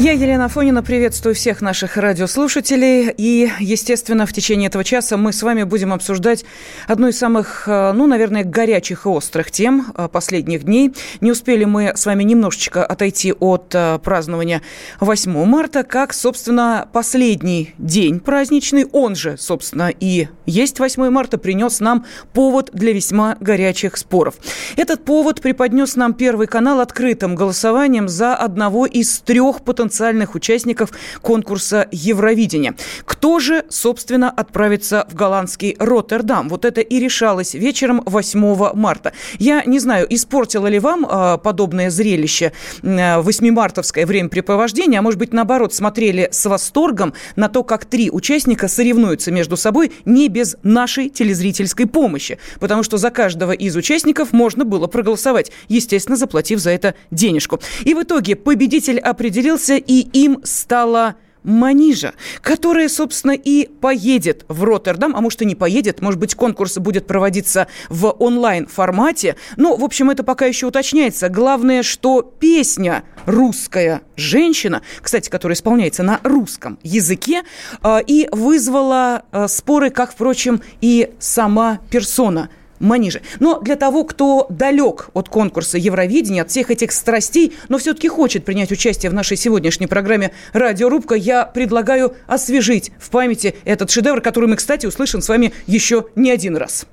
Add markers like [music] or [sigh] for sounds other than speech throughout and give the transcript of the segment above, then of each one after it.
Я, Елена Фонина, приветствую всех наших радиослушателей. И, естественно, в течение этого часа мы с вами будем обсуждать одну из самых, э, ну, наверное, горячих и острых тем э, последних дней. Не успели мы с вами немножечко отойти от э, празднования 8 марта, как, собственно, последний день праздничный, он же, собственно, и есть 8 марта, принес нам повод для весьма горячих споров. Этот повод преподнес нам Первый канал открытым голосованием за одного из трех потенциальных потенциальных участников конкурса Евровидения. Кто же, собственно, отправится в голландский Роттердам? Вот это и решалось вечером 8 марта. Я не знаю, испортило ли вам э, подобное зрелище э, 8-мартовское времяпрепровождение, а может быть, наоборот, смотрели с восторгом на то, как три участника соревнуются между собой не без нашей телезрительской помощи. Потому что за каждого из участников можно было проголосовать, естественно, заплатив за это денежку. И в итоге победитель определился и им стала Манижа, которая, собственно, и поедет в Роттердам, а может и не поедет, может быть, конкурс будет проводиться в онлайн-формате. Но, в общем, это пока еще уточняется. Главное, что песня «Русская женщина», кстати, которая исполняется на русском языке, а, и вызвала а, споры, как, впрочем, и сама персона – Маниже. Но для того, кто далек от конкурса Евровидения, от всех этих страстей, но все-таки хочет принять участие в нашей сегодняшней программе «Радиорубка», я предлагаю освежить в памяти этот шедевр, который мы, кстати, услышим с вами еще не один раз.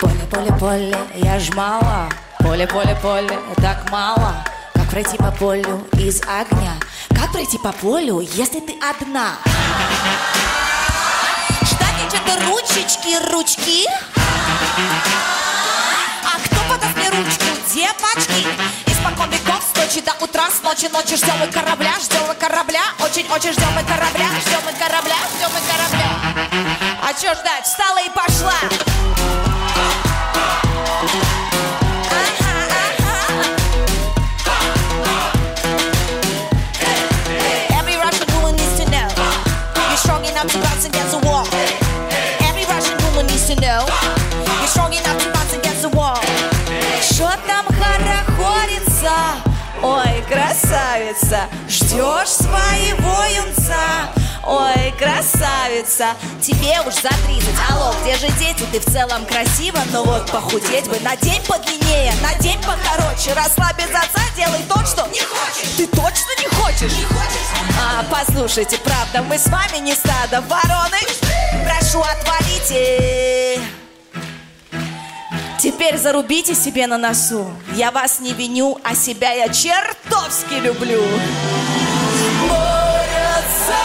Поле, поле, поле, я ж мало Поле, поле, поле, так мало пройти по полю из огня? Как пройти по полю, если ты одна? Ждать что-то ручечки, ручки. А кто подаст мне ручку, девочки? Испокон веков с ночи до утра С ночи ночи ждем мы корабля, ждем мы корабля. Очень-очень ждем мы корабля, ждем мы корабля, ждем мы корабля. А чё ждать, встала и пошла красавица Ждешь своего юнца. Ой, красавица. Тебе уж за 30 Алло, где же дети? Ты в целом красива Но вот похудеть бы. На день подлиннее, на день покороче. Расслабь без отца, делай то, что Не хочешь. Ты точно не хочешь? Не хочешь. А, Послушайте, правда, мы с вами не стадо вороны. Прошу, отвалите Теперь зарубите себе на носу. Я вас не виню, а себя я чертовски люблю. Борются,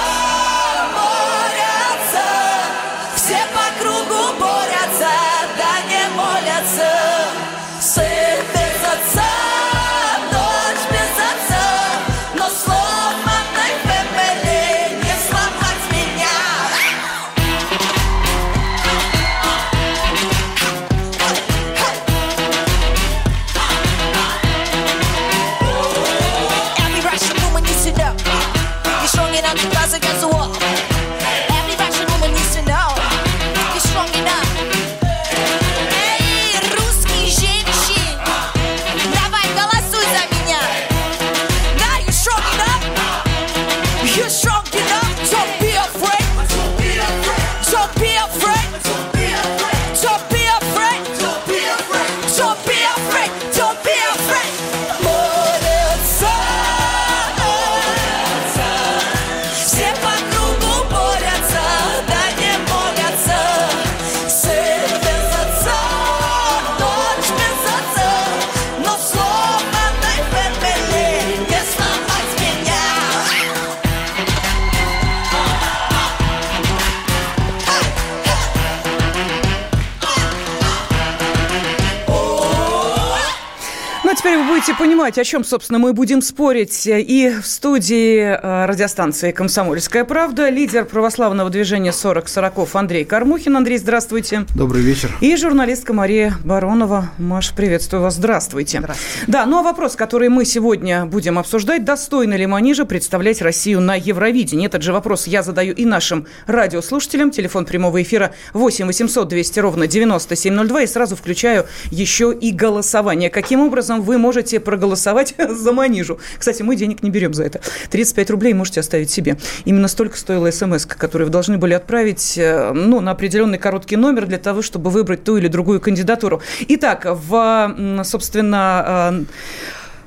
понимать, о чем, собственно, мы будем спорить. И в студии э, радиостанции «Комсомольская правда» лидер православного движения 40 сороков Андрей Кармухин. Андрей, здравствуйте. Добрый вечер. И журналистка Мария Баронова. Маш, приветствую вас. Здравствуйте. Здравствуйте. Да, ну а вопрос, который мы сегодня будем обсуждать, достойно ли Манижа представлять Россию на Евровидении? Этот же вопрос я задаю и нашим радиослушателям. Телефон прямого эфира 8 800 200 ровно 9702. И сразу включаю еще и голосование. Каким образом вы можете проголосовать [laughs] за Манижу? Кстати, мы денег не берем за это. 35 рублей можете оставить себе. Именно столько стоила смс, которую вы должны были отправить э, ну, на определенный короткий номер для того, чтобы выбрать ту или другую кандидатуру. Итак, в, собственно, э,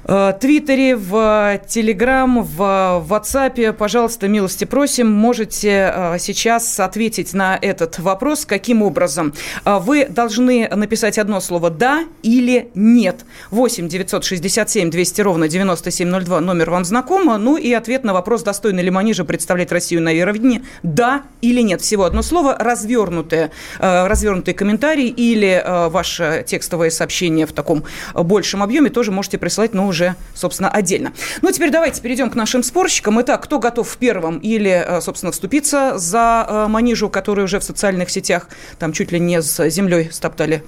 Твиттере, в Телеграм, в WhatsApp. Пожалуйста, милости просим. Можете э, сейчас ответить на этот вопрос. Каким образом? Э, вы должны написать одно слово «да» или «нет». 8 967 200 ровно 9702. Номер вам знаком. Ну и ответ на вопрос, достойно ли Манижа представлять Россию на Евровидении. «Да» или «нет». Всего одно слово. Развернутые, развернутые комментарии или ваше текстовое сообщение в таком большем объеме тоже можете присылать, но уже, собственно, отдельно. Ну, теперь давайте перейдем к нашим спорщикам. Итак, кто готов в первом или, э, собственно, вступиться за э, Манижу, который уже в социальных сетях там чуть ли не с землей стоптали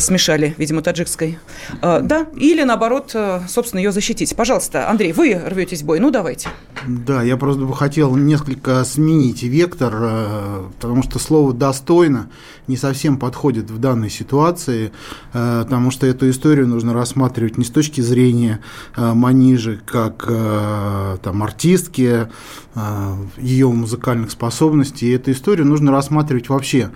смешали, видимо, таджикской. Э, да, или наоборот, э, собственно, ее защитить. Пожалуйста, Андрей, вы рветесь в бой, ну давайте. Да, я просто бы хотел несколько сменить вектор, потому что слово «достойно» не совсем подходит в данной ситуации, потому что эту историю нужно рассматривать не с точки зрения Манижи как там, артистки, ее музыкальных способностей. Эту историю нужно рассматривать вообще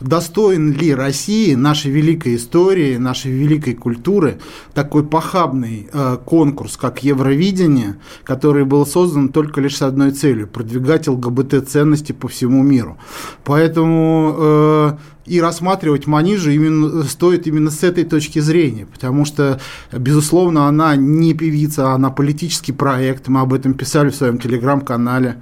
достоин ли России, нашей великой истории, нашей великой культуры такой похабный э, конкурс, как Евровидение, который был создан только лишь с одной целью – продвигать ЛГБТ-ценности по всему миру. Поэтому э, и рассматривать Манижу именно, стоит именно с этой точки зрения, потому что, безусловно, она не певица, она политический проект, мы об этом писали в своем телеграм-канале.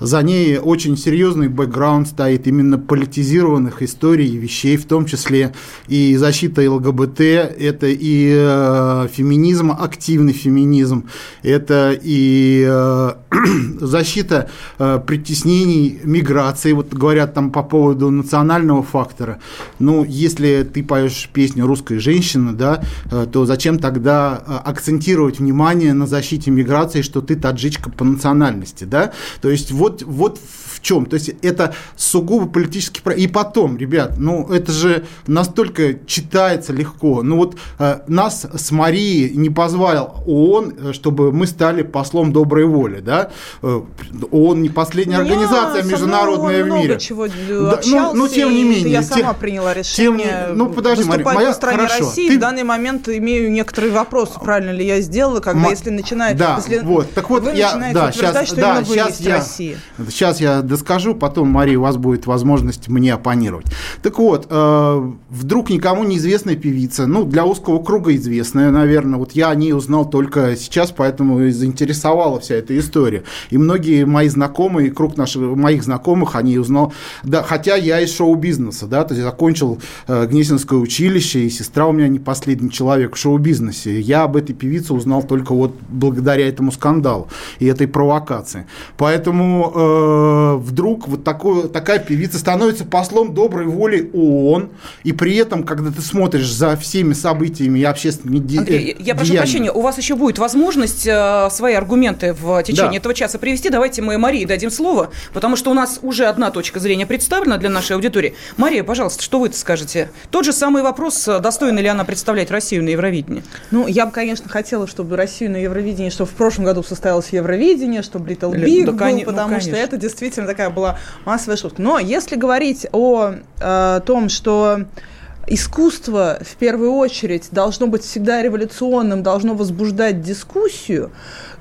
За ней очень серьезный бэкграунд стоит именно политизированных историй и вещей, в том числе и защита ЛГБТ, это и э, феминизм, активный феминизм, это и э, [clears throat] защита э, притеснений миграции, вот говорят там по поводу национального фактора. Ну, если ты поешь песню «Русская женщина», да, э, то зачем тогда э, акцентировать внимание на защите миграции, что ты таджичка по национальности, да? То есть вот, вот чем? То есть это сугубо политический. И потом, ребят, ну это же настолько читается легко. Ну вот э, нас с Марией не позвал ООН, чтобы мы стали послом доброй воли, да? ООН не последняя ну, организация я международная в мире. чего да, ну, ну, тем не менее. Сама тем, приняла решение тем, ну, подожди, Мария, моя, в стране хорошо, России. Ты... В данный момент имею некоторые вопросы, правильно ли я сделала, когда М- если начинает... Да, если вот, так вот, вы я, начинаете да, сейчас, что да, вы сейчас я, Россия. Сейчас я доскажу, потом, Мария, у вас будет возможность мне оппонировать. Так вот, э, вдруг никому неизвестная певица, ну, для узкого круга известная, наверное, вот я о ней узнал только сейчас, поэтому и заинтересовала вся эта история. И многие мои знакомые, круг наших, моих знакомых, они узнал, да, хотя я из шоу-бизнеса, да, то есть закончил э, Гнесинское училище, и сестра у меня не последний человек в шоу-бизнесе. Я об этой певице узнал только вот благодаря этому скандалу и этой провокации. Поэтому э, вдруг вот такой, такая певица становится послом доброй воли ООН, и при этом, когда ты смотришь за всеми событиями и общественными де- Андрей, я прошу прощения, у вас еще будет возможность э, свои аргументы в течение да. этого часа привести. Давайте мы Марии дадим слово, потому что у нас уже одна точка зрения представлена для нашей аудитории. Мария, пожалуйста, что вы скажете? Тот же самый вопрос, э, достойна ли она представлять Россию на Евровидении? Ну, я бы, конечно, хотела, чтобы Россию на Евровидении, чтобы в прошлом году состоялось Евровидение, чтобы Little Big да, был, кон... потому ну, что это действительно такая была массовая шутка. Но если говорить о э, том, что искусство в первую очередь должно быть всегда революционным, должно возбуждать дискуссию,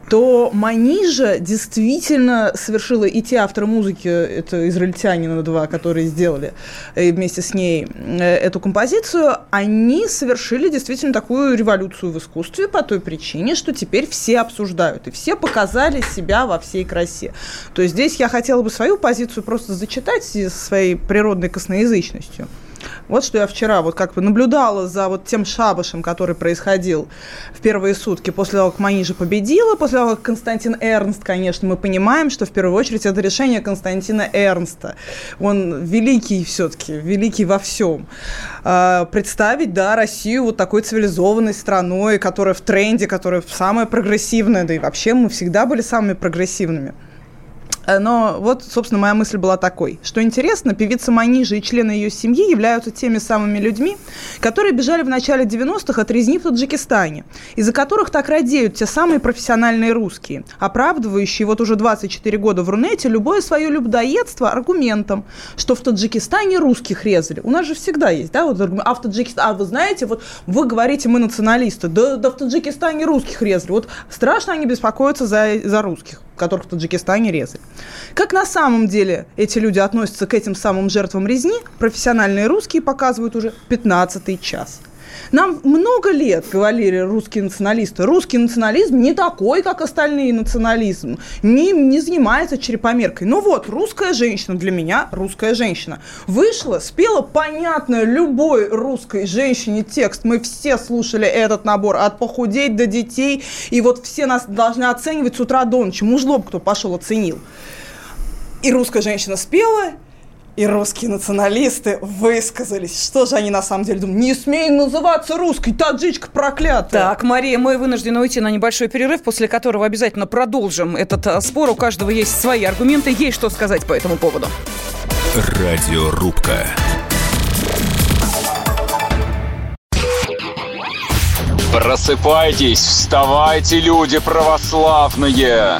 то Манижа действительно совершила и те авторы музыки, это израильтяне на два, которые сделали э, вместе с ней э, эту композицию, они совершили действительно такую революцию в искусстве по той причине, что теперь все обсуждают, и все показали себя во всей красе. То есть здесь я хотела бы свою позицию просто зачитать со своей природной косноязычностью. Вот что я вчера вот как бы наблюдала за вот тем шабашем, который происходил в первые сутки после того, как Манижа победила, после того, как Константин Эрнст, конечно, мы понимаем, что в первую очередь это решение Константина Эрнста. Он великий все-таки, великий во всем. А, представить, да, Россию вот такой цивилизованной страной, которая в тренде, которая самая прогрессивная, да и вообще мы всегда были самыми прогрессивными. Э, но вот, собственно, моя мысль была такой, что интересно, певица Манижа и члены ее семьи являются теми самыми людьми, которые бежали в начале 90-х от резни в Таджикистане, из-за которых так радеют те самые профессиональные русские, оправдывающие вот уже 24 года в Рунете любое свое людоедство аргументом, что в Таджикистане русских резали. У нас же всегда есть, да, вот а в Таджикистане, а вы знаете, вот вы говорите, мы националисты, да, да в Таджикистане русских резали. Вот страшно они беспокоятся за, за русских которых в Таджикистане резали. Как на самом деле эти люди относятся к этим самым жертвам резни, профессиональные русские показывают уже 15 час – нам много лет говорили русские националисты. Русский национализм не такой, как остальные национализм. Не, не занимается черепомеркой. Ну вот, русская женщина для меня русская женщина. Вышла, спела понятно любой русской женщине текст. Мы все слушали этот набор от похудеть до детей. И вот все нас должны оценивать с утра до ночи. Мужлоб кто пошел оценил. И русская женщина спела, и русские националисты высказались. Что же они на самом деле думают? Не смей называться русской, таджичка проклятая. Так, Мария, мы вынуждены уйти на небольшой перерыв, после которого обязательно продолжим этот а, спор. У каждого есть свои аргументы, есть что сказать по этому поводу. Радиорубка. Просыпайтесь, вставайте, люди православные!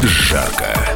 жарко.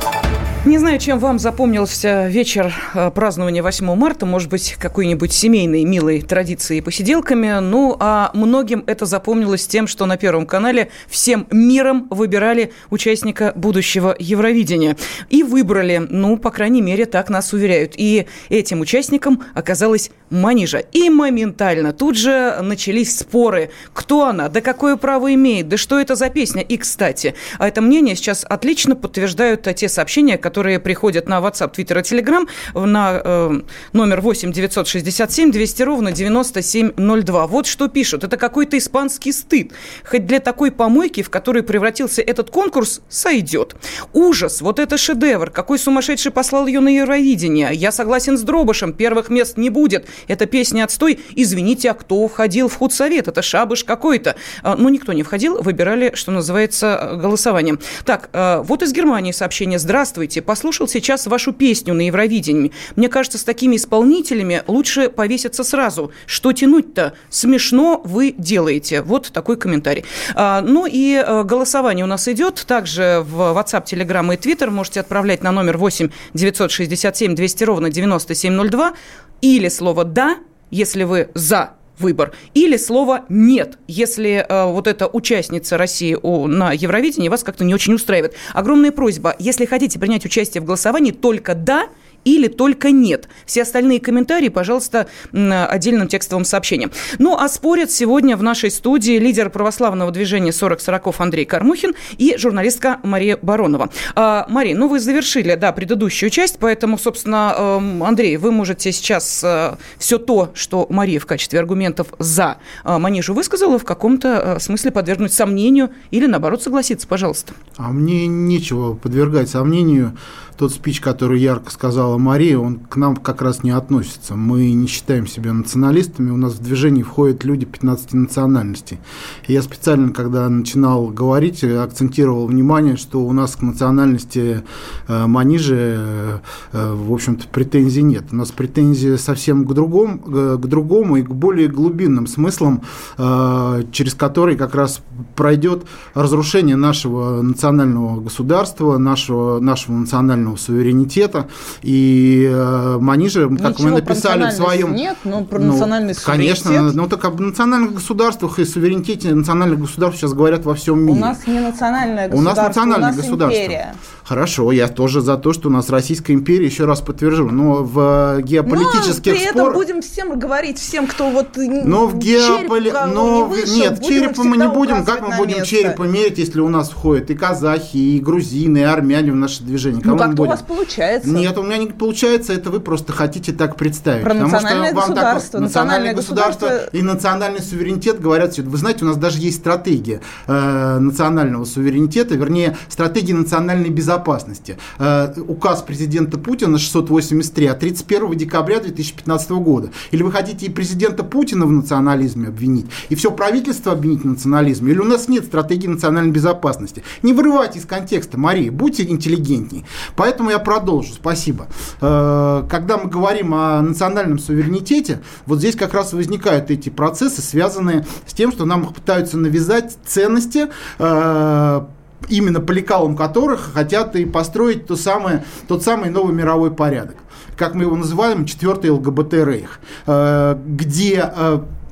Не знаю, чем вам запомнился вечер э, празднования 8 марта. Может быть, какой-нибудь семейной, милой традицией посиделками. Ну, а многим это запомнилось тем, что на Первом канале всем миром выбирали участника будущего Евровидения. И выбрали, ну, по крайней мере, так нас уверяют. И этим участником оказалась Манижа. И моментально тут же начались споры. Кто она? Да какое право имеет? Да что это за песня? И, кстати, а это мнение сейчас отлично подтверждают те сообщения, которые которые приходят на WhatsApp, Twitter и Telegram на э, номер 8 967 200 ровно 9702. Вот что пишут. Это какой-то испанский стыд. Хоть для такой помойки, в которой превратился этот конкурс, сойдет. Ужас. Вот это шедевр. Какой сумасшедший послал ее на Евровидение. Я согласен с Дробышем. Первых мест не будет. Это песня отстой. Извините, а кто входил в худсовет? Это шабыш какой-то. А, ну, никто не входил. Выбирали, что называется, голосованием. Так, э, вот из Германии сообщение. Здравствуйте послушал сейчас вашу песню на Евровидении. Мне кажется, с такими исполнителями лучше повеситься сразу. Что тянуть-то? Смешно вы делаете. Вот такой комментарий. А, ну и э, голосование у нас идет. Также в WhatsApp, Telegram и Twitter можете отправлять на номер 8 967 200 ровно 9702 или слово «да», если вы за выбор, или слово «нет», если э, вот эта участница России у, на Евровидении вас как-то не очень устраивает. Огромная просьба, если хотите принять участие в голосовании, только «да», или только нет. Все остальные комментарии, пожалуйста, отдельным текстовым сообщением. Ну, а спорят сегодня в нашей студии лидер православного движения 40-40 Андрей Кармухин и журналистка Мария Баронова. А, Мария, ну вы завершили, да, предыдущую часть, поэтому, собственно, эм, Андрей, вы можете сейчас э, все то, что Мария в качестве аргументов за э, Манижу высказала, в каком-то э, смысле подвергнуть сомнению или, наоборот, согласиться, пожалуйста. А мне нечего подвергать сомнению тот спич, который ярко сказала Мария, он к нам как раз не относится. Мы не считаем себя националистами, у нас в движении входят люди 15 национальностей. Я специально, когда начинал говорить, акцентировал внимание, что у нас к национальности э, Манижи, э, в общем-то, претензий нет. У нас претензии совсем к другому, к другому и к более глубинным смыслам, э, через который как раз пройдет разрушение нашего национального государства, нашего, нашего национального суверенитета. И э, Манижа, как Ничего мы написали в своем... Нет, но про ну, национальный суверенитет... Конечно, ну так об национальных государствах и суверенитете национальных государств сейчас говорят во всем мире. У нас не национальное государство, у нас национальное у нас государство. империя. Хорошо, я тоже за то, что у нас Российская империя, еще раз подтвержу, но в геополитических но при этом будем всем говорить, всем, кто вот Но в геополи... но не вышел, нет, черепа мы не будем, как мы будем место. черепа мерить, если у нас входят и казахи, и грузины, и армяне в наше движение? Кого ну у вас получается. Нет, у меня не получается, это вы просто хотите так представить. Про национальное что вам государство. Так, национальное государство, государство и национальный суверенитет говорят, вы знаете, у нас даже есть стратегия э, национального суверенитета, вернее, стратегия национальной безопасности. Э, указ президента Путина 683 от 31 декабря 2015 года. Или вы хотите и президента Путина в национализме обвинить, и все правительство обвинить в национализме, или у нас нет стратегии национальной безопасности. Не вырывайте из контекста, Мария, будьте интеллигентней. Поэтому я продолжу, спасибо. Э, когда мы говорим о национальном суверенитете, вот здесь как раз возникают эти процессы, связанные с тем, что нам пытаются навязать ценности, э, именно по лекалам которых хотят и построить то самое, тот самый новый мировой порядок. Как мы его называем, четвертый ЛГБТ-рейх, э, где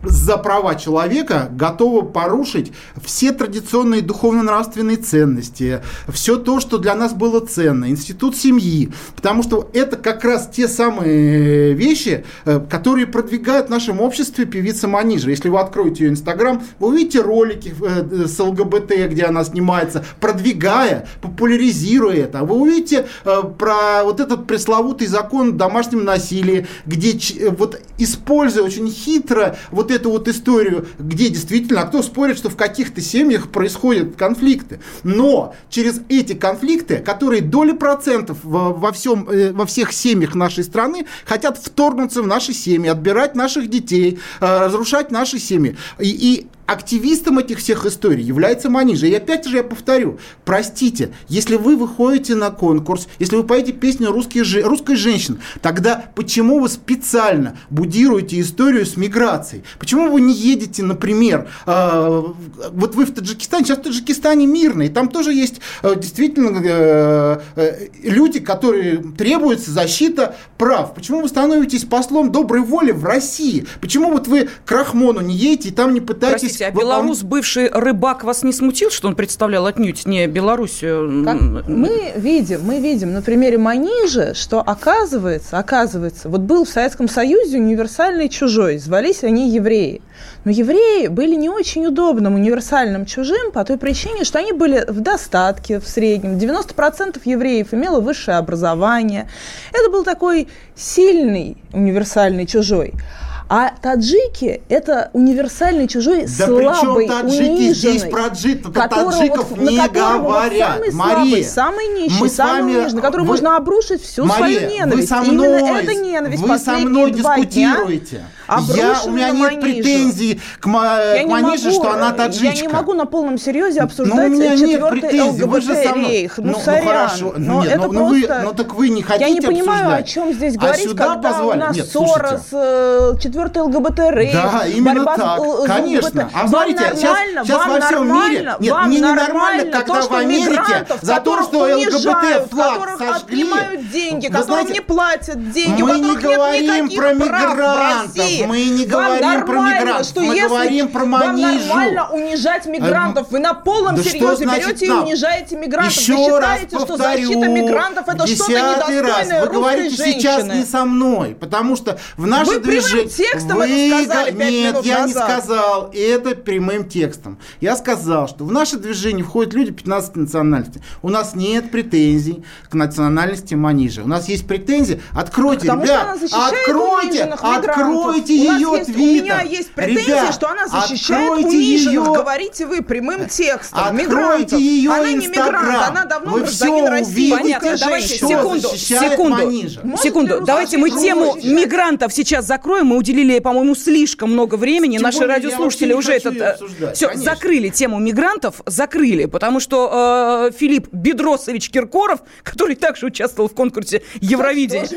за права человека готова порушить все традиционные духовно-нравственные ценности, все то, что для нас было ценно, институт семьи, потому что это как раз те самые вещи, э, которые продвигают в нашем обществе певица Манижа. Если вы откроете ее инстаграм, вы увидите ролики э, с ЛГБТ, где она снимается, продвигая, популяризируя это. Вы увидите э, про вот этот пресловутый закон о домашнем насилии, где вот используя очень хитро вот эту вот историю, где действительно, а кто спорит, что в каких-то семьях происходят конфликты. Но через эти конфликты, которые доли процентов во, всем, э, во всех семьях нашей страны хотят вторгнуться в наши семьи, отбирать наших детей, э, разрушать наши семьи. И, и активистом этих всех историй является Манижа. И опять же я повторю, простите, если вы выходите на конкурс, если вы поете песню русские, русской женщины, тогда почему вы специально будируете историю с миграцией? Почему вы не едете, например, э, вот вы в Таджикистане, сейчас в Таджикистане мирно, и там тоже есть э, действительно э, э, люди, которые требуется защита прав. Почему вы становитесь послом доброй воли в России? Почему вот вы к Рахмону не едете и там не пытаетесь Простите, а белорус, бывший рыбак, вас не смутил, что он представлял отнюдь не Белоруссию? Как мы видим, мы видим на примере Манижа, что оказывается, оказывается, вот был в Советском Союзе универсальный чужой, звались они евреи. Но евреи были не очень удобным универсальным чужим по той причине, что они были в достатке в среднем. 90% евреев имело высшее образование. Это был такой сильный универсальный чужой. А таджики – это универсальный чужой, да слабый, таджики униженный, здесь про таджиков, таджиков вот, не говорят. Вот самый Мария, слабый, самый нищий, мы самый вами, униженный, на которого вы, можно обрушить всю Мария, свою ненависть. Вы со мной, Именно эта ненависть вы со мной дискутируете. Я, у меня нет претензий к, к Манише, что она таджичка. Я не могу на полном серьезе ну, обсуждать ну, четвертый ЛГБТ-рейх. Ну, ну, сорян. хорошо. Но нет, это ну, просто... вы, ну так вы не хотите Я не понимаю, обсуждать. о чем здесь говорить, а сюда когда позвали? у нас нет, ссора с э, четвертый ЛГБТ-рейх. Да, именно борьба так, с, конечно. А смотрите, сейчас, сейчас во всем мире... Нет, вам мне ненормально, когда то, в Америке за то, что ЛГБТ-флаг сожгли... отнимают деньги, которым не платят деньги, мы не говорим про мигрантов, мы не говорим про мигрантов, что мы если говорим про Манижу. Вам нормально унижать мигрантов, вы на полном да серьезе берете и унижаете мигрантов. Еще вы считаете, раз что защита мигрантов это что-то недостойное раз, вы говорите женщины. сейчас не со мной, потому что в наше вы движение... Текстом вы... это сказали 5 Нет, я назад. не сказал это прямым текстом. Я сказал, что в наше движение входят люди 15 национальностей. У нас нет претензий к национальности Манижа. У нас есть претензии. Откройте, Потому ребят, она откройте, откройте у ее есть, твиттер. У меня есть претензия, ребят, что она защищает униженных, ее... говорите вы прямым текстом. Откройте мигрантов. ее она не мигрант, она давно Вы гражданин России. Понятно, давайте секунду, секунду, секунду. Давайте мы тему мигрантов сейчас закроем. Мы уделили, по-моему, слишком много времени. Наши радиослушатели уже этот э, все закрыли тему мигрантов, закрыли, потому что э, Филипп Бедросович Киркоров, который также участвовал в конкурсе Евровидения,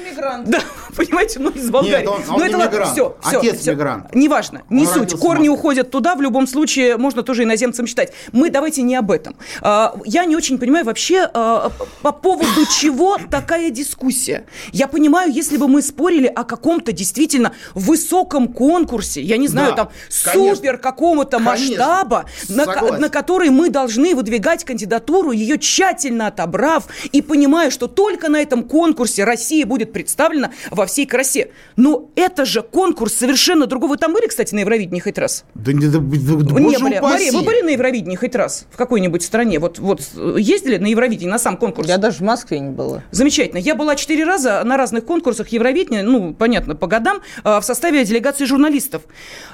да, [laughs] понимаете, ну из Болгарии. он- он ну не это мигрант. все, все, Отец все. мигрант. Неважно, не Он суть. Корни уходят туда, в любом случае можно тоже иноземцам считать. Мы давайте не об этом. А, Я не очень понимаю вообще, а, по поводу чего такая дискуссия. Я понимаю, если бы мы спорили о каком-то действительно высоком конкурсе, я не знаю, Да, там конечно. супер какого-то масштаба, на, на который мы должны выдвигать кандидатуру, ее тщательно отобрав и понимая, что только на этом конкурсе Россия будет представлена во всей красе. Но это же конкурс совершенно другого. Вы там были, кстати, на Евровидении хоть раз? Да, не, да, да, не были. упаси. Мария, вы были на Евровидении хоть раз? В какой-нибудь стране? Вот, вот ездили на Евровидение, на сам конкурс? Я даже в Москве не была. Замечательно. Я была четыре раза на разных конкурсах Евровидения, ну, понятно, по годам, э, в составе делегации журналистов.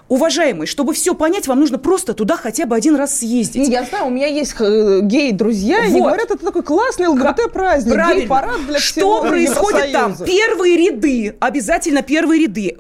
Уважаемые, чтобы все понять, вам нужно просто туда хотя бы один раз съездить. Не, я знаю, у меня есть э, гей-друзья, и они Вот. говорят, это такой классный ЛГБТ-праздник, гей-парад для Что всего происходит там? Первые ряды, обязательно первые ряды,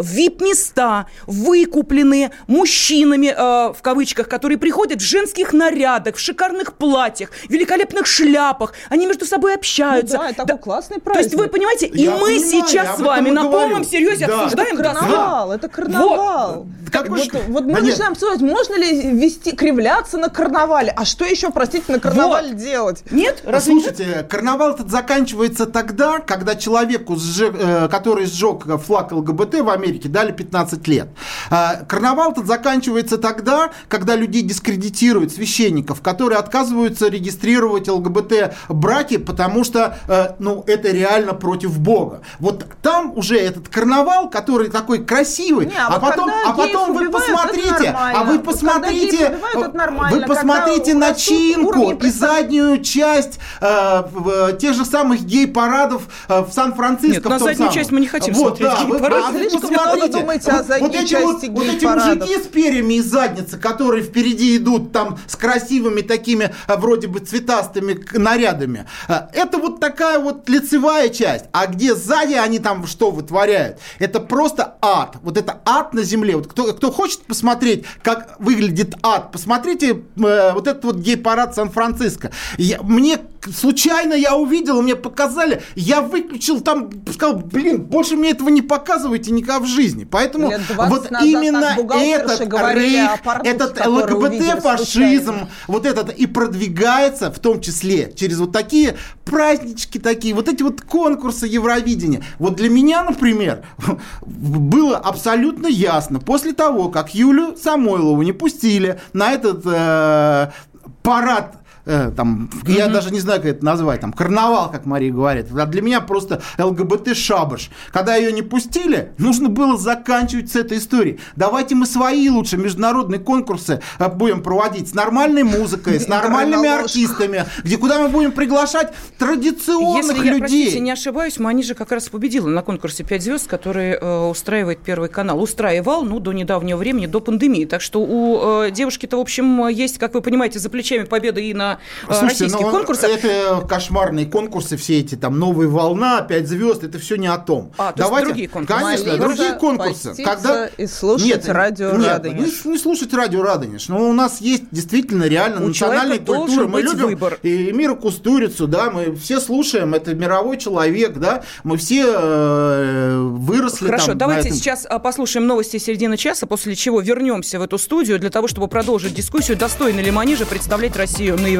вип-места, выкупленные мужчинами, э, в кавычках, которые приходят в женских нарядах, в шикарных платьях, в великолепных шляпах. Они между собой общаются. Ну да, это такой классный То есть вы праздник. понимаете, и Я мы понимаю, сейчас с вами на говорю. полном серьезе Да. обсуждаем Это да, карнавал, это карнавал. Как вот, бы- вот мы Да нет. начинаем обсуждать, можно ли вести, кривляться на карнавале, а что еще, простите, на карнавале делать? Нет? Разве нет? Слушайте, карнавал этот заканчивается тогда, когда человеку, сжег- э, который сжег флаг ЛГБТ в Америке, дали 15 лет. А, Карнавал этот заканчивается тогда, когда людей дискредитируют, священников, которые отказываются регистрировать ЛГБТ браки, потому что э, ну, это реально против Бога. Вот там уже этот карнавал, который такой красивый, Не, а а вот потом, а потом вы убивают, это посмотрите, а вы посмотрите, убивают, это нормально. вы посмотрите начинку и заднюю часть э, в- в тех же самых гей-парадов э, в Сан-Франциско. Нет, в на заднюю самом. часть мы не хотим вот, смотреть да, вы, гей-парады. а вы посмотрите, много думаете о вот- задней вот эти части вот, вот эти мужики с перьями из задницы, которые впереди идут там с красивыми такими э, вроде бы цветастыми нарядами, э, это вот такая вот лицевая часть. А где сзади они там что вытворяют? Это просто ад. Вот это ад на земле. Вот кто, кто хочет посмотреть, как выглядит ад, посмотрите э, вот этот вот гей-парад Сан-Франциско. Я- мне случайно я увидел, мне показали, я выключил там, сказал, блин, больше мне этого не показывайте никогда в жизни. Поэтому Лет 20 вот именно этот рейх, этот ЛГБТ-фашизм, вот этот и продвигается в том числе через вот такие празднички такие, вот эти вот конкурсы Евровидения. Вот для меня, например, [laughs] было абсолютно ясно, после того, как Юлю Самойлову не пустили на этот э, парад э, там, я даже не знаю, как это назвать, там, карнавал, как Мария говорит. А для меня просто ЛГБТ-шабаш. Когда ее не пустили, нужно было заканчивать с этой историей. Давайте мы свои лучше международные конкурсы э, будем проводить с нормальной музыкой, с [laughs] нормальными артистами, где куда мы будем приглашать традиционных Если я, людей. простите, не ошибаюсь, же как раз победила на конкурсе «Пять звезд», который э, устраивает Первый канал. Устраивал, ну, до недавнего времени, до пандемии. Так что у э, девушки-то, в общем, есть, как вы понимаете, за плечами победа и на э, Слушайте, российских ну, конкурсах. это кошмарные конкурсы, все эти там новая волна, пять звезд, это все не о том. А, то есть другие конкурсы. Конечно, Молиться, другие конкурсы. поститься и слушать радио нет, «Радонеж». Не, не слушать радио Радонеж. Но у нас есть действительно реально У национальная культура. Мы любим выбор. и Миру Кустурицу, да, мы все слушаем, это мировой человек, да, мы все э, выросли Хорошо, там на давайте этом. сейчас а, послушаем новости середины часа, после чего вернемся в эту студию для того, чтобы продолжить дискуссию, достойно ли Манижа представлять Россию на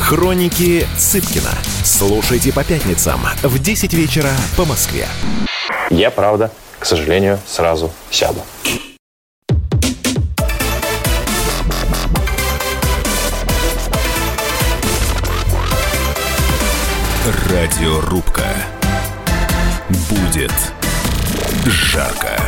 Хроники Цыпкина. Слушайте по пятницам в 10 вечера по Москве. Я, правда, к сожалению, сразу сяду. Радиорубка. Будет жарко.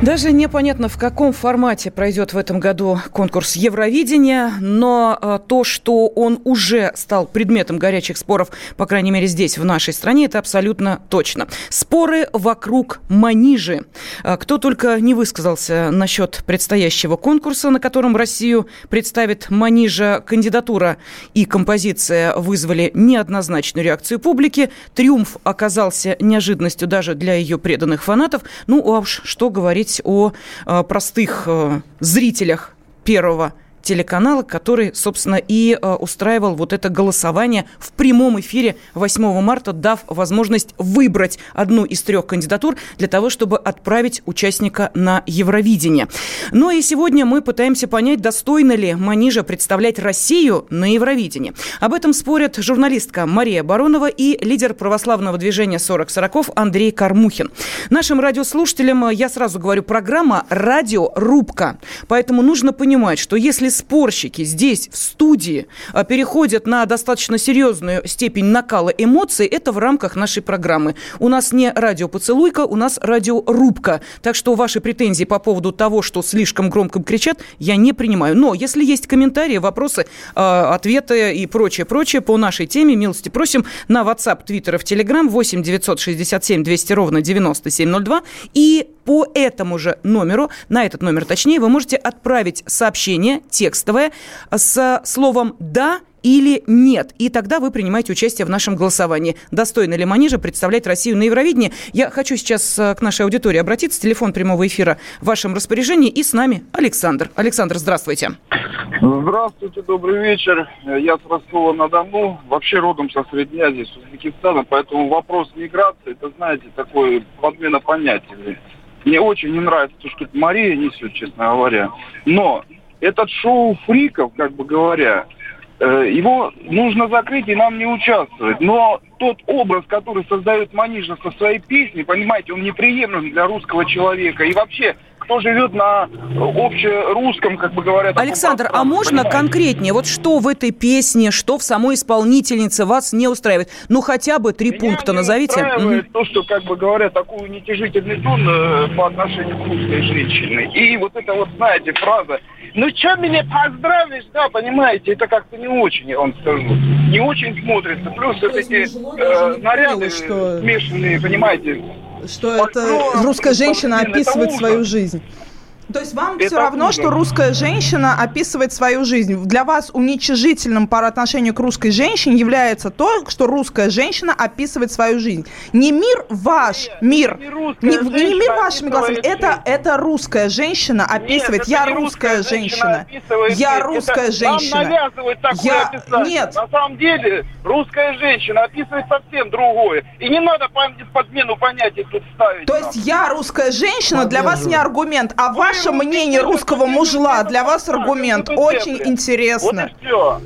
Даже непонятно, в каком формате пройдет в этом году конкурс Евровидения, но э, то, что он уже стал предметом горячих споров, по крайней мере здесь, в нашей стране, это абсолютно точно. Споры вокруг манижи. Э, кто только не высказался насчет предстоящего конкурса, на котором Россию представит манижа, кандидатура и композиция вызвали неоднозначную реакцию публики. Триумф оказался неожиданностью даже для ее преданных фанатов. Ну, а уж что говорить говорить о э, простых э, зрителях первого телеканала, который, собственно, и э, устраивал вот это голосование в прямом эфире 8 марта, дав возможность выбрать одну из трех кандидатур для того, чтобы отправить участника на Евровидение. Ну и сегодня мы пытаемся понять, достойно ли Манижа представлять Россию на Евровидении. Об этом спорят журналистка Мария Баронова и лидер православного движения 40 40 Андрей Кармухин. Нашим радиослушателям я сразу говорю, программа «Радиорубка». Поэтому нужно понимать, что если спорщики здесь, в студии, а, переходят на достаточно серьезную степень накала эмоций, это в рамках нашей программы. У нас не радиопоцелуйка, у нас радиорубка. Так что ваши претензии по поводу того, что слишком громко кричат, я не принимаю. Но если есть комментарии, вопросы, а, ответы и прочее, прочее по нашей теме, милости просим на WhatsApp, Twitter в Telegram 8 967 200 ровно 9702 и по этому же номеру, на этот номер точнее, вы можете отправить сообщение текстовое с словом «да» или нет. И тогда вы принимаете участие в нашем голосовании. Достойно ли Манижа представлять Россию на Евровидении? Я хочу сейчас э, к нашей аудитории обратиться. Телефон прямого эфира в вашем распоряжении. И с нами Александр. Александр, здравствуйте. Здравствуйте, добрый вечер. Я с Ростова-на-Дону, вообще родом со Средней Азии, с Узбекистана, поэтому вопрос миграции, это, знаете, такой подмена понятий. Мне очень не нравится то, что Мария несет, честно говоря. Но этот шоу фриков, как бы говоря, э, его нужно закрыть и нам не участвовать. Но тот образ, который создает Манижа со своей песней, понимаете, он неприемлем для русского человека. И вообще кто живет на общерусском, как бы говорят. Александр, а можно понимаете? конкретнее? Вот что в этой песне, что в самой исполнительнице вас не устраивает? Ну, хотя бы три Меня пункта не назовите. устраивает угу. то, что, как бы говоря, такой уничижительный тон э, по отношению к русской женщине. И вот это вот, знаете, фраза ну, что меня поздравишь, да, понимаете, это как-то не очень, я вам скажу. Не очень смотрится. Плюс вот эти э, наряды что... смешанные, понимаете, что это русская женщина описывает свою жизнь. То есть вам это все равно, ужас. что русская женщина описывает свою жизнь. Для вас уничижительным по отношению к русской женщине является то, что русская женщина описывает свою жизнь. Не мир ваш, Нет, мир, не, не, не мир вашими глазами. Это, это русская женщина описывает. Нет, Я русская, русская женщина. Я русская это женщина. Нам навязывают такое Я... описание. Нет. На самом деле русская женщина описывает совсем другое. И не надо подмену понятий тут ставить. То есть я русская женщина для вас не аргумент, а ваш ваше мнение русского мужла. Для вас аргумент очень интересно. Вот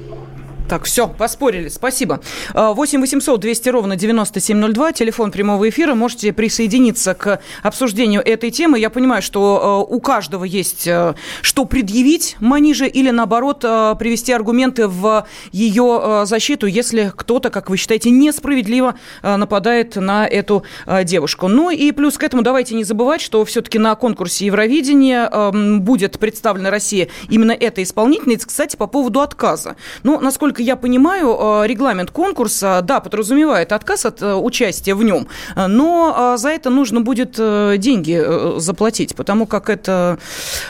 так, все, поспорили, спасибо. 8 800 200 ровно 9702, телефон прямого эфира. Можете присоединиться к обсуждению этой темы. Я понимаю, что э, у каждого есть э, что предъявить Маниже или, наоборот, э, привести аргументы в ее защиту, если кто-то, как вы считаете, несправедливо нападает на эту девушку. Ну и плюс к этому давайте не забывать, что все-таки на конкурсе Евровидения будет представлена Россия именно эта исполнительница. Кстати, по поводу отказа. Ну, насколько я понимаю, регламент конкурса, да, подразумевает отказ от участия в нем, но за это нужно будет деньги заплатить, потому как это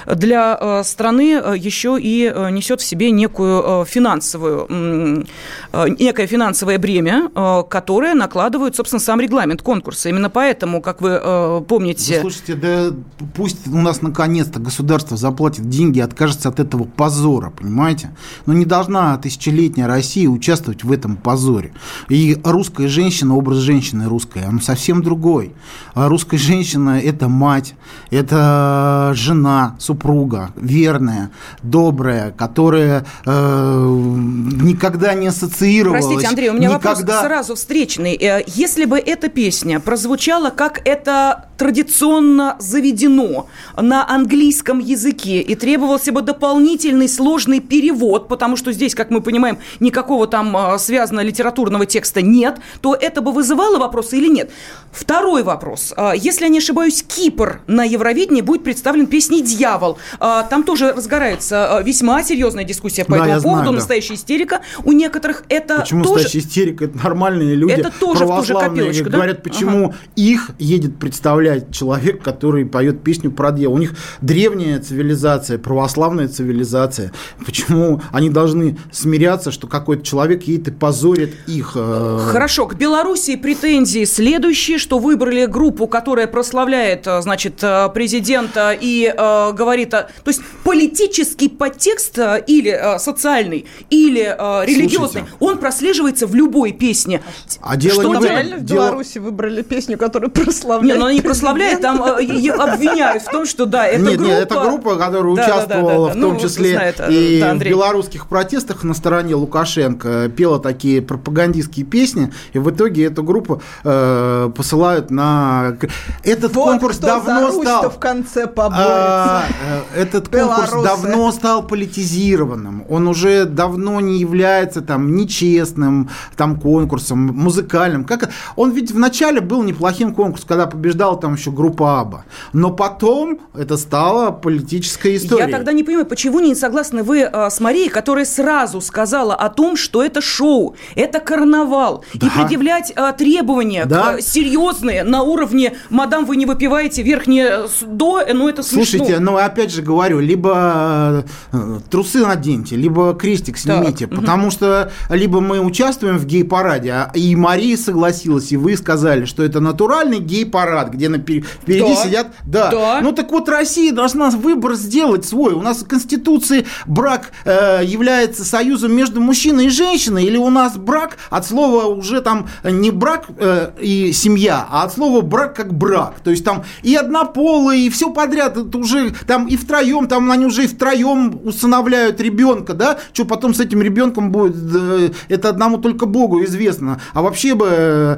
для страны еще и несет в себе некую финансовую, некое финансовое бремя, которое накладывает, собственно, сам регламент конкурса. Именно поэтому, как вы помните... Вы слушайте, да пусть у нас наконец-то государство заплатит деньги и откажется от этого позора, понимаете? Но не должна тысячелетняя Россия участвовать в этом позоре. И русская женщина, образ женщины русской, он совсем другой. А русская женщина – это мать, это жена, супруга, верная, добрая, которая э, никогда не ассоциировалась. Простите, Андрей, у меня никогда... вопрос сразу встречный. Э, если бы эта песня прозвучала, как это традиционно заведено на английском языке и требовался бы дополнительный сложный перевод, потому что здесь, как мы понимаем, никакого там а, связанного литературного текста нет, то это бы вызывало вопросы или нет? Второй вопрос. А, если я не ошибаюсь, Кипр на Евровидении будет представлен песней «Дьявол». А, там тоже разгорается весьма серьезная дискуссия по да, этому поводу, знаю, настоящая да. истерика. У некоторых это Почему тоже... настоящая истерика? Это нормальные люди, это тоже в ту же копилочку, говорят, да? почему ага. их едет представлять представлять человек, который поет песню про дьявола. У них древняя цивилизация, православная цивилизация. Почему они должны смиряться, что какой-то человек едет и позорит их? Э, Хорошо, к Белоруссии претензии следующие, что выбрали группу, которая прославляет, э, значит, э, президента и э, говорит, о, то есть политический подтекст или социальный, или э, религиозный, Слушайте, он прослеживается в любой песне. А дело что не там реально в Беларуси выбрали песню, которую прославляет? Не, ну они прославляет, там э, обвиняют в том, что да, это нет, группа... Нет, это группа, которая да, участвовала да, да, да, в том ну, числе знает, э, и да, в белорусских протестах на стороне Лукашенко, пела такие пропагандистские песни, и в итоге эту группу э, посылают на... Этот вот конкурс давно стал... в конце поборется. э, этот Белорусы. конкурс давно стал политизированным. Он уже давно не является там нечестным там конкурсом, музыкальным. Как... Он ведь вначале был неплохим конкурсом, когда побеждал там еще группа Аба. Но потом это стало политической историей. Я тогда не понимаю, почему не согласны вы а, с Марией, которая сразу сказала о том, что это шоу, это карнавал, да. и предъявлять а, требования да. к, серьезные на уровне «мадам, вы не выпиваете верхнее до», ну это смешно. Слушайте, ну опять же говорю, либо э, трусы наденьте, либо крестик снимите, так. потому угу. что либо мы участвуем в гей-параде, а, и Мария согласилась, и вы сказали, что это натуральный гей-парад, где на впереди да. сидят. Да. да. Ну так вот Россия должна выбор сделать свой. У нас в Конституции брак э, является союзом между мужчиной и женщиной, или у нас брак от слова уже там не брак э, и семья, а от слова брак как брак. То есть там и однополые, и все подряд. Это уже там и втроем, там они уже и втроем усыновляют ребенка, да? Что потом с этим ребенком будет, э, это одному только Богу известно. А вообще бы э,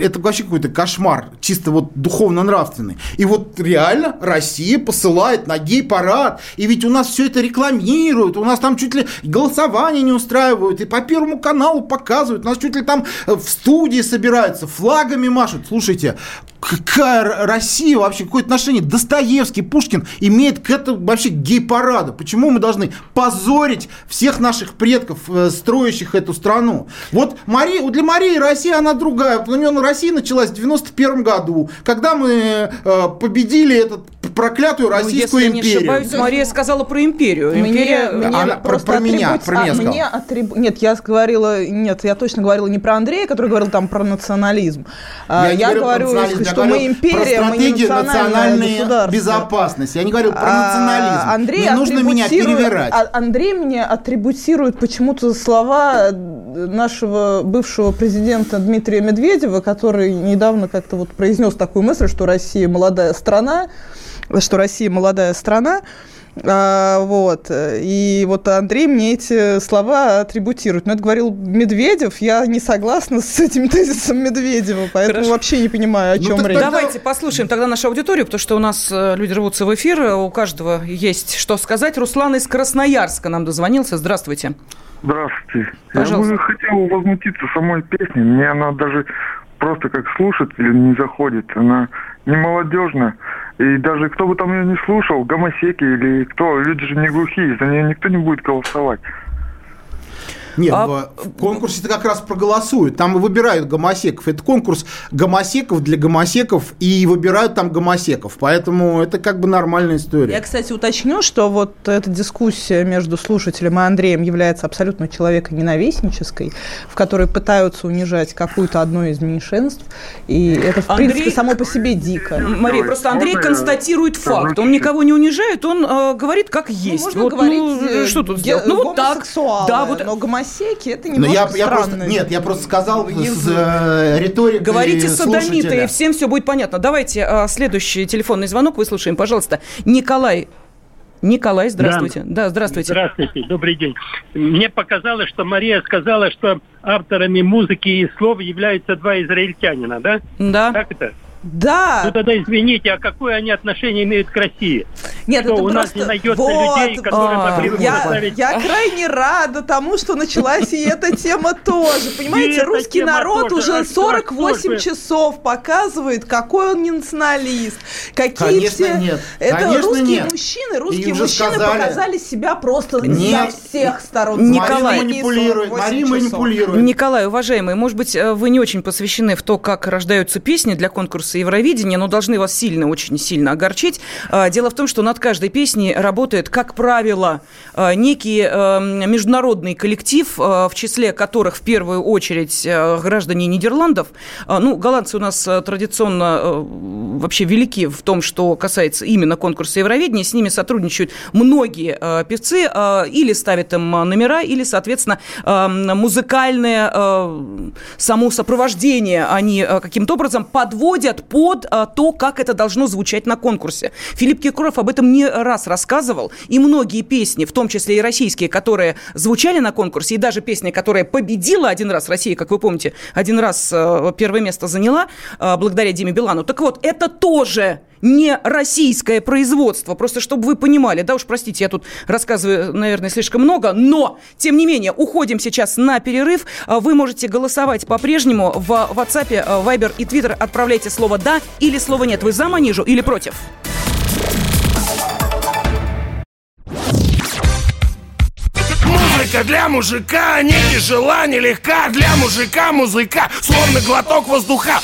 это вообще какой-то кошмар, чисто вот духовно-нравственный. И вот реально Россия посылает на гей-парад. И ведь у нас все это рекламируют. У нас там чуть ли голосование не устраивают. И по Первому каналу показывают. Нас чуть ли там в студии собираются, флагами машут. Слушайте, какая Россия вообще, какое отношение Достоевский, Пушкин имеет к этому вообще гей-параду? Почему мы должны позорить всех наших предков, э, строящих эту страну? Вот Мария, для Марии Россия, она другая. Нее Россия началась в 91 году, когда мы э, победили этот проклятую ну, Российскую ну, если империю. Не ошибаюсь, Мария сказала про империю. Империя, мне, мне про, про меня, про меня а, мне атрибу... Нет, я говорила, нет, я точно говорила не про Андрея, который говорил там про национализм. Я, я говорю, что мы империя, про мы не национальной безопасности. Я не говорю про а, национализм. Андрей не нужно меня перевирать. А, Андрей мне атрибутирует почему-то слова нашего бывшего президента Дмитрия Медведева, который недавно как-то вот произнес такую мысль, что Россия молодая страна, что Россия молодая страна. А, вот. И вот Андрей мне эти слова атрибутирует. Но это говорил Медведев. Я не согласна с этим [laughs] тезисом Медведева, поэтому Хорошо. вообще не понимаю, о чем ну, речь. Давайте послушаем тогда нашу аудиторию, потому что у нас э, люди рвутся в эфир, у каждого есть что сказать. Руслан из Красноярска нам дозвонился. Здравствуйте. Здравствуйте. Пожалуйста. Я бы хотел возмутиться самой песней. Мне она даже просто как слушатель не заходит. Она не молодежная. И даже кто бы там ее не слушал, гомосеки или кто, люди же не глухие, за нее никто не будет голосовать. Нет, а... в конкурсе это как раз проголосуют. Там выбирают гомосеков. Это конкурс гомосеков для гомосеков, и выбирают там гомосеков. Поэтому это как бы нормальная история. Я, кстати, уточню, что вот эта дискуссия между слушателем и Андреем является абсолютно человеконенавистнической, в которой пытаются унижать какую-то одно из меньшинств. И это, в Андрей... принципе, само по себе дико. Мария, просто Андрей констатирует факт. Он никого не унижает, он э, говорит, как ну, есть. Ну, можно вот, говорить, ну, что тут сделать? Ну, вот так. Да, вот. Но гомосеки это немного я, я просто, Нет, я просто сказал с э, риторикой Говорите садомиты, и всем все будет понятно. Давайте э, следующий телефонный звонок выслушаем, пожалуйста. Николай Николай, здравствуйте. Да. да, здравствуйте. Здравствуйте, добрый день. Мне показалось, что Мария сказала, что авторами музыки и слов являются два израильтянина, да? Да. Как это? Да. Ну тогда извините, а какое они отношение имеют к России? Нет, что это у просто... нас не найдется вот, людей, которые а, могли бы я, поставить... я крайне рада тому, что началась и эта тема тоже. Понимаете, русский народ уже 48 часов показывает, какой он не националист. Какие Конечно все... нет. Это Конечно русские нет. мужчины, русские мужчины сказали... показали себя просто нет. со всех сторон. Николай, манипулирует. Мария манипулирует. Николай, уважаемый, может быть, э, вы не очень посвящены в то, как рождаются песни для конкурса Евровидения, но должны вас сильно, очень сильно огорчить. А, дело в том, что над каждой песней работает, как правило, а, некий а, международный коллектив, в числе которых в первую очередь граждане Нидерландов. Ну, голландцы у нас традиционно вообще велики в том, что касается именно конкурса Евровидения. С ними сотрудничают многие певцы или ставят им номера, или, соответственно, музыкальное само сопровождение они каким-то образом подводят подходят под а, то, как это должно звучать на конкурсе. Филипп Киркоров об этом не раз рассказывал, и многие песни, в том числе и российские, которые звучали на конкурсе, и даже песня, которая победила один раз Россия, как вы помните, один раз а, первое место заняла а, благодаря Диме Билану. Так вот, это тоже не российское производство. Просто чтобы вы понимали, да уж простите, я тут рассказываю, наверное, слишком много, но, тем не менее, уходим сейчас на перерыв. Вы можете голосовать по-прежнему в WhatsApp, Viber и Twitter. Отправляйте слово «да» или слово «нет». Вы за манижу или против? Для мужика не тяжела, не легка Для мужика музыка, словно глоток воздуха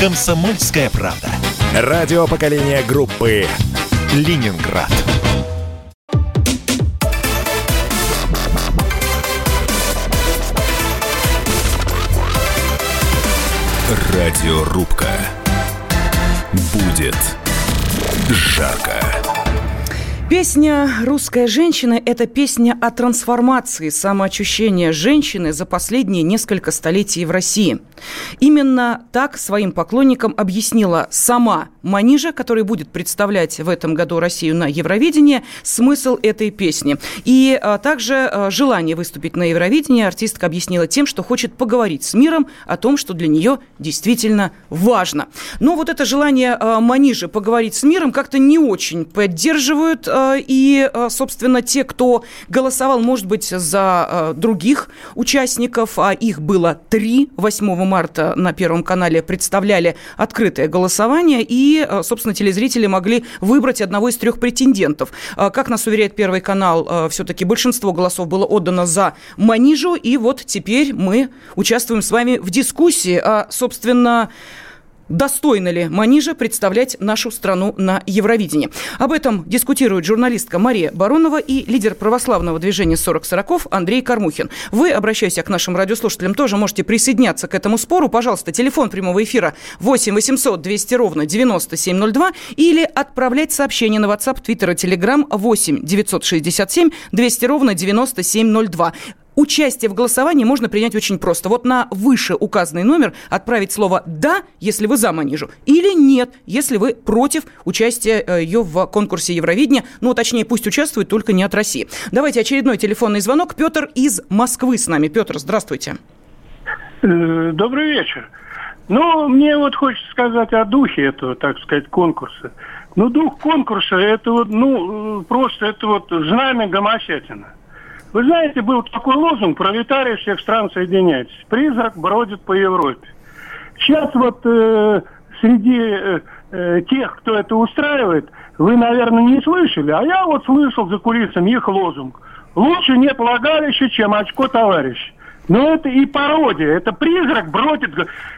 «Комсомольская правда». Радио поколения группы «Ленинград». Радиорубка. Будет жарко. Песня «Русская женщина» – это песня о трансформации самоочущения женщины за последние несколько столетий в России. Именно так своим поклонникам объяснила сама Манижа, который будет представлять в этом году Россию на Евровидении, смысл этой песни. И а, также а, желание выступить на Евровидении артистка объяснила тем, что хочет поговорить с миром о том, что для нее действительно важно. Но вот это желание а, Манижи поговорить с миром как-то не очень поддерживают Э, и, э, собственно, те, кто голосовал, может быть, за э, других участников, а их было три, 8 марта на Первом канале представляли открытое голосование, и, собственно, телезрители могли выбрать одного из трех претендентов. Как нас уверяет Первый канал, все-таки большинство голосов было отдано за Манижу, и вот теперь мы участвуем с вами в дискуссии, а, собственно, Достойно ли Манижа представлять нашу страну на Евровидении? Об этом дискутирует журналистка Мария Баронова и лидер православного движения 40 сороков Андрей Кармухин. Вы, обращаясь к нашим радиослушателям, тоже можете присоединяться к этому спору. Пожалуйста, телефон прямого эфира 8 800 200 ровно 9702 или отправлять сообщение на WhatsApp, Twitter и Telegram 8 967 200 ровно 9702. Участие в голосовании можно принять очень просто. Вот на выше указанный номер отправить слово «да», если вы за Манижу, или «нет», если вы против участия э, ее в конкурсе Евровидения. Ну, точнее, пусть участвует, только не от России. Давайте очередной телефонный звонок. Петр из Москвы с нами. Петр, здравствуйте. Э, добрый вечер. Ну, мне вот хочется сказать о духе этого, так сказать, конкурса. Ну, дух конкурса, это вот, ну, просто это вот знамя гомосятина. Вы знаете, был такой лозунг «Пролетарии всех стран соединяйтесь». Призрак бродит по Европе. Сейчас вот э, среди э, э, тех, кто это устраивает, вы, наверное, не слышали, а я вот слышал за кулисами их лозунг. Лучше нет влагалища, чем очко товарищ. Но это и пародия, это призрак бродит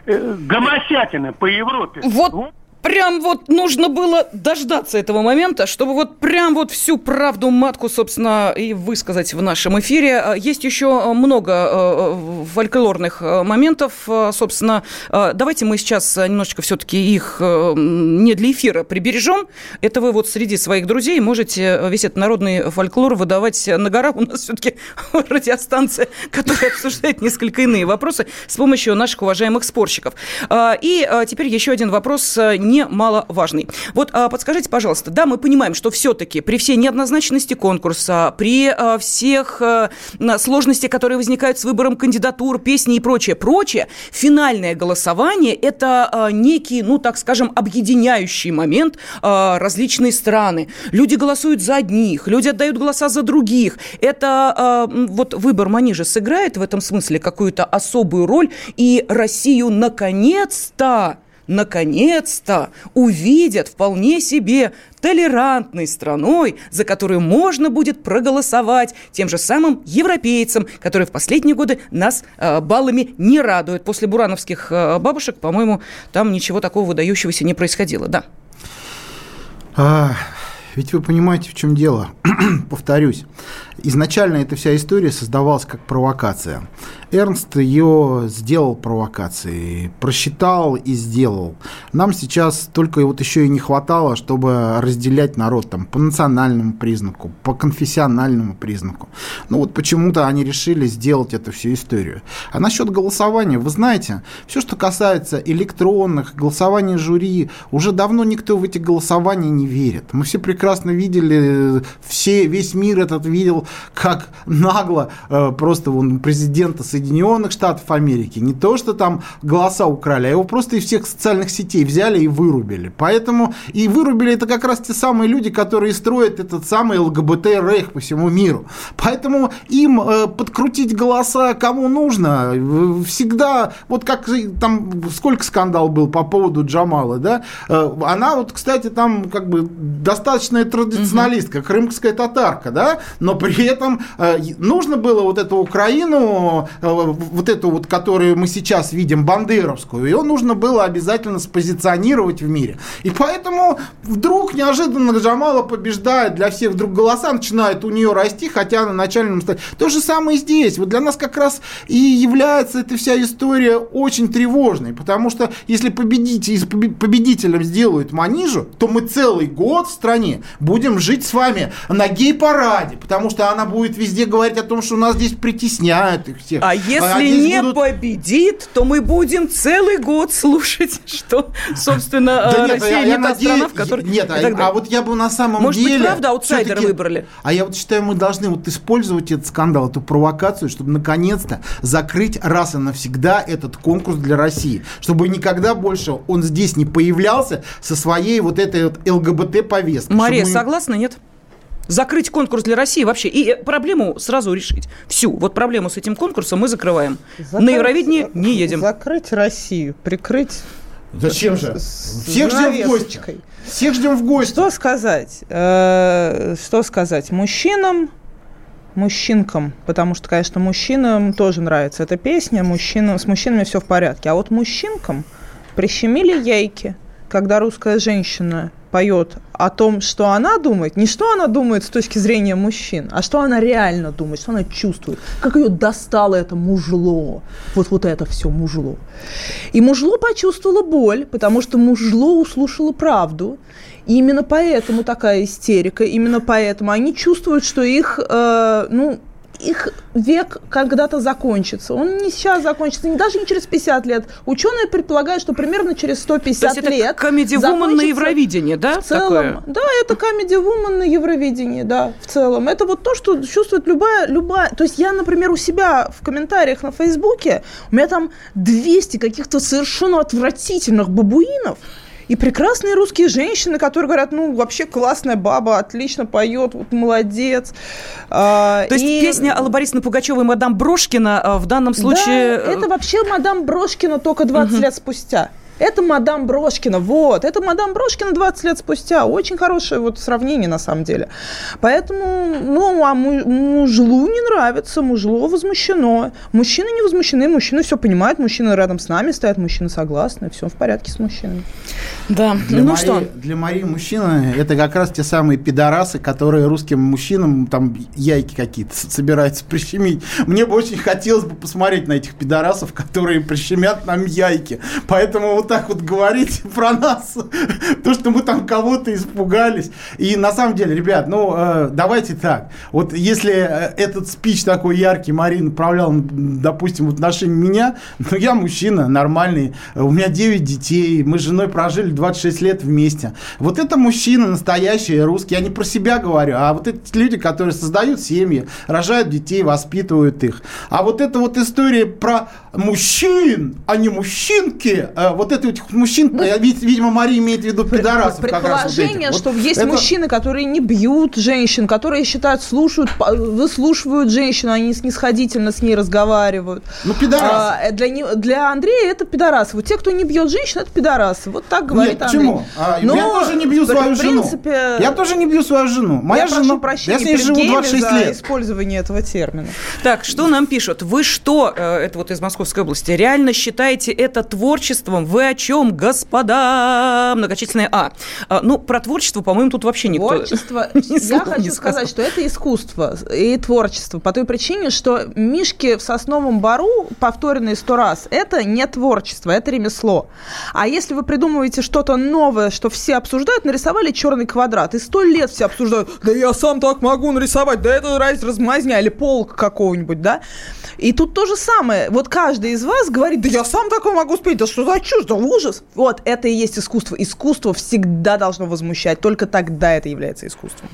э, гомосятины по Европе. Вот прям вот нужно было дождаться этого момента, чтобы вот прям вот всю правду матку, собственно, и высказать в нашем эфире. А, есть еще много э, э, фольклорных моментов, собственно. Давайте мы сейчас немножечко все-таки их не для эфира прибережем. Это вы вот среди своих друзей можете весь этот народный фольклор выдавать на гора. У нас все-таки [laughs] радиостанция, которая обсуждает несколько иные вопросы с помощью наших уважаемых спорщиков. И теперь еще один вопрос немаловажный. Вот а, подскажите, пожалуйста, да, мы понимаем, что все-таки при всей неоднозначности конкурса, при а, всех а, сложностях, которые возникают с выбором кандидатур, песни и прочее, прочее, финальное голосование – это некий, ну, так скажем, объединяющий момент различные страны. Люди голосуют за одних, люди отдают голоса за других. Это вот выбор Манижа сыграет в этом смысле какую-то особую роль, и Россию наконец-то наконец-то увидят вполне себе толерантной страной, за которую можно будет проголосовать тем же самым европейцам, которые в последние годы нас э, баллами не радуют. После бурановских э, бабушек, по-моему, там ничего такого выдающегося не происходило. Да. А, ведь вы понимаете, в чем дело. [clears throat] Повторюсь. Изначально эта вся история создавалась как провокация. Эрнст ее сделал провокацией, просчитал и сделал. Нам сейчас только вот еще и не хватало, чтобы разделять народ там, по национальному признаку, по конфессиональному признаку. Ну вот почему-то они решили сделать эту всю историю. А насчет голосования, вы знаете, все, что касается электронных, голосования жюри, уже давно никто в эти голосования не верит. Мы все прекрасно видели, все, весь мир этот видел, как нагло э, просто вон, президента Соединенных Штатов Америки, не то, что там голоса украли, а его просто из всех социальных сетей взяли и вырубили. Поэтому и вырубили это как раз те самые люди, которые строят этот самый ЛГБТ-рейх по всему миру. Поэтому им э, подкрутить голоса кому нужно, всегда, вот как там сколько скандал был по поводу Джамала, да, э, она вот, кстати, там как бы достаточная традиционалистка, крымская татарка, да, но при при этом э, нужно было вот эту Украину, э, вот эту вот, которую мы сейчас видим, бандеровскую, ее нужно было обязательно спозиционировать в мире. И поэтому вдруг неожиданно Джамала побеждает, для всех вдруг голоса начинают у нее расти, хотя на начальном стадии. То же самое здесь. Вот для нас как раз и является эта вся история очень тревожной, потому что если победитель, победителем сделают Манижу, то мы целый год в стране будем жить с вами на гей-параде, потому что она будет везде говорить о том, что нас здесь притесняют их всех. А если а не будут... победит, то мы будем целый год слушать, [laughs] что, собственно, да нет, Россия я, не я та надеюсь, страна, в которой... Нет, а, а вот я бы на самом Может деле... Может быть, правда, аутсайдера выбрали? А я вот считаю, мы должны вот использовать этот скандал, эту провокацию, чтобы наконец-то закрыть раз и навсегда этот конкурс для России. Чтобы никогда больше он здесь не появлялся со своей вот этой вот ЛГБТ-повесткой. Мария, мы... согласна, нет? Закрыть конкурс для России вообще и проблему сразу решить. Всю. Вот проблему с этим конкурсом мы закрываем. Закрыть, На Евровидение не едем. Закрыть Россию, прикрыть Зачем же? Всех ждем в гости. Всех ждем в гости. Что сказать? Э, что сказать? Мужчинам, мужчинкам, потому что, конечно, мужчинам тоже нравится эта песня, мужчинам, с мужчинами все в порядке. А вот мужчинкам прищемили яйки, когда русская женщина поет о том, что она думает, не что она думает с точки зрения мужчин, а что она реально думает, что она чувствует, как ее достало это мужло, вот, вот это все мужло. И мужло почувствовало боль, потому что мужло услышало правду, и именно поэтому такая истерика, именно поэтому они чувствуют, что их, э, ну, их век когда-то закончится. Он не сейчас закончится, не даже не через 50 лет. Ученые предполагают, что примерно через 150 То есть лет. Это Comedy Woman на Евровидении, да? В целом, такое? да, это Comedy Woman на Евровидении, да, в целом. Это вот то, что чувствует любая, любая. То есть я, например, у себя в комментариях на Фейсбуке, у меня там 200 каких-то совершенно отвратительных бабуинов, и прекрасные русские женщины, которые говорят, ну, вообще классная баба, отлично поет, вот молодец. А, То есть и... песня Аллы Борисовны Пугачевой «Мадам Брошкина» в данном случае... Да, это вообще «Мадам Брошкина» только 20 угу. лет спустя. Это мадам Брошкина, вот, это мадам Брошкина 20 лет спустя. Очень хорошее вот сравнение на самом деле. Поэтому, ну, а мужлу не нравится, мужло возмущено. Мужчины не возмущены, мужчины все понимают, мужчины рядом с нами стоят, мужчины согласны, все в порядке с мужчинами. Да, для ну Марии, что? Для Марии мужчины это как раз те самые пидорасы, которые русским мужчинам там яйки какие-то собираются прищемить. Мне бы очень хотелось бы посмотреть на этих пидорасов, которые прищемят нам яйки. Поэтому вот так вот говорить [laughs] про нас, то, что мы там кого-то испугались. И на самом деле, ребят, ну, э, давайте так. Вот если э, этот спич такой яркий Марина направлял, допустим, в отношении меня, ну, я мужчина нормальный, у меня 9 детей, мы с женой прожили 26 лет вместе. Вот это мужчина настоящий, русский. Я не про себя говорю, а вот эти люди, которые создают семьи, рожают детей, воспитывают их. А вот эта вот история про мужчин, а не мужчинки, э, вот это этих мужчин, ну, видимо, Мария имеет в виду пидорасов. Предположение, вот что вот есть это... мужчины, которые не бьют женщин, которые считают, слушают, выслушивают женщину, они снисходительно с ней разговаривают. Ну, пидорасы. А, для, для Андрея это пидорасы. Вот те, кто не бьет женщин, это пидорасы. Вот так говорит Нет, Андрей. почему? А, Но, я тоже не бью свою в принципе, жену. Я тоже не бью свою жену. Моя я жена, прошу прощения я с ней живу 26 за лет. использование этого термина. Так, что нам пишут? Вы что, э, это вот из Московской области, реально считаете это творчеством? Вы о чем, господа? Многочисленные А. а ну, про творчество, по-моему, тут вообще никто Творчество, [laughs] я хочу сказать, что это искусство и творчество по той причине, что Мишки в Сосновом Бару, повторенные сто раз, это не творчество, это ремесло. А если вы придумываете что-то новое, что все обсуждают, нарисовали черный квадрат, и сто лет все обсуждают, да я сам так могу нарисовать, да это раз размазня или полк какого-нибудь, да? И тут то же самое. Вот каждый из вас говорит, да я сам такое могу спеть, да что за чушь, да ужас. Вот, это и есть искусство. Искусство всегда должно возмущать, только тогда это является искусством.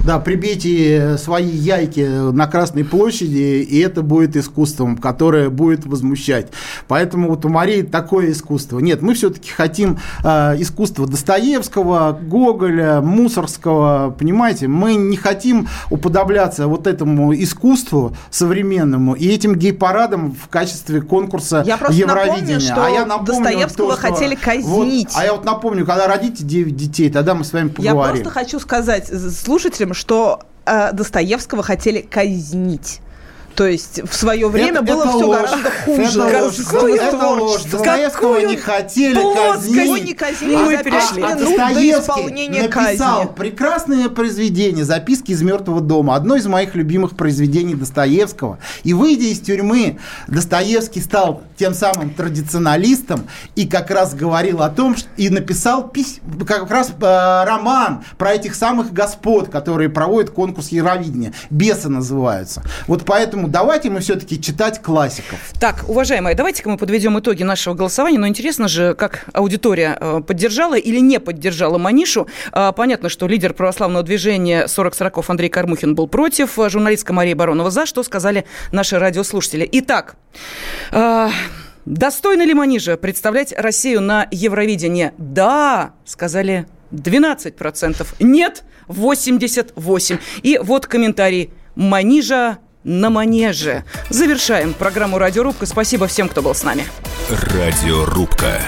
Да, прибейте свои яйки на Красной площади, и это будет искусством, которое будет возмущать. Поэтому вот у Марии такое искусство. Нет, мы все-таки хотим э, искусства Достоевского, Гоголя, Мусорского, понимаете? Мы не хотим уподобляться вот этому искусству современному и этим гей-парадам в качестве конкурса я Евровидения. Напомню, что а я напомню Достоевского то, что, хотели казнить. Вот, а я вот напомню, когда родите 9 детей, тогда мы с вами поговорим. Я просто хочу сказать слушателям, что э, Достоевского хотели казнить. То есть в свое время это, было это все ложь. гораздо хуже. Это ложь. Это ложь. Достоевского не хотели казнить. не казнили, а, мы перешли. А Достоевский написал казни. прекрасное произведение «Записки из мертвого дома». Одно из моих любимых произведений Достоевского. И выйдя из тюрьмы, Достоевский стал тем самым традиционалистом и как раз говорил о том, что, и написал пись, как раз э, роман про этих самых господ, которые проводят конкурс Яровидения. «Бесы» называются. Вот поэтому давайте мы все-таки читать классиков. Так, уважаемые, давайте-ка мы подведем итоги нашего голосования. Но интересно же, как аудитория э, поддержала или не поддержала Манишу. А, понятно, что лидер православного движения 40-40 Андрей Кармухин был против, а журналистка Мария Баронова за, что сказали наши радиослушатели. Итак, а, достойно ли Манижа представлять Россию на Евровидении? Да, сказали 12%. Нет, 88%. И вот комментарий. Манижа на манеже. Завершаем программу «Радиорубка». Спасибо всем, кто был с нами. «Радиорубка».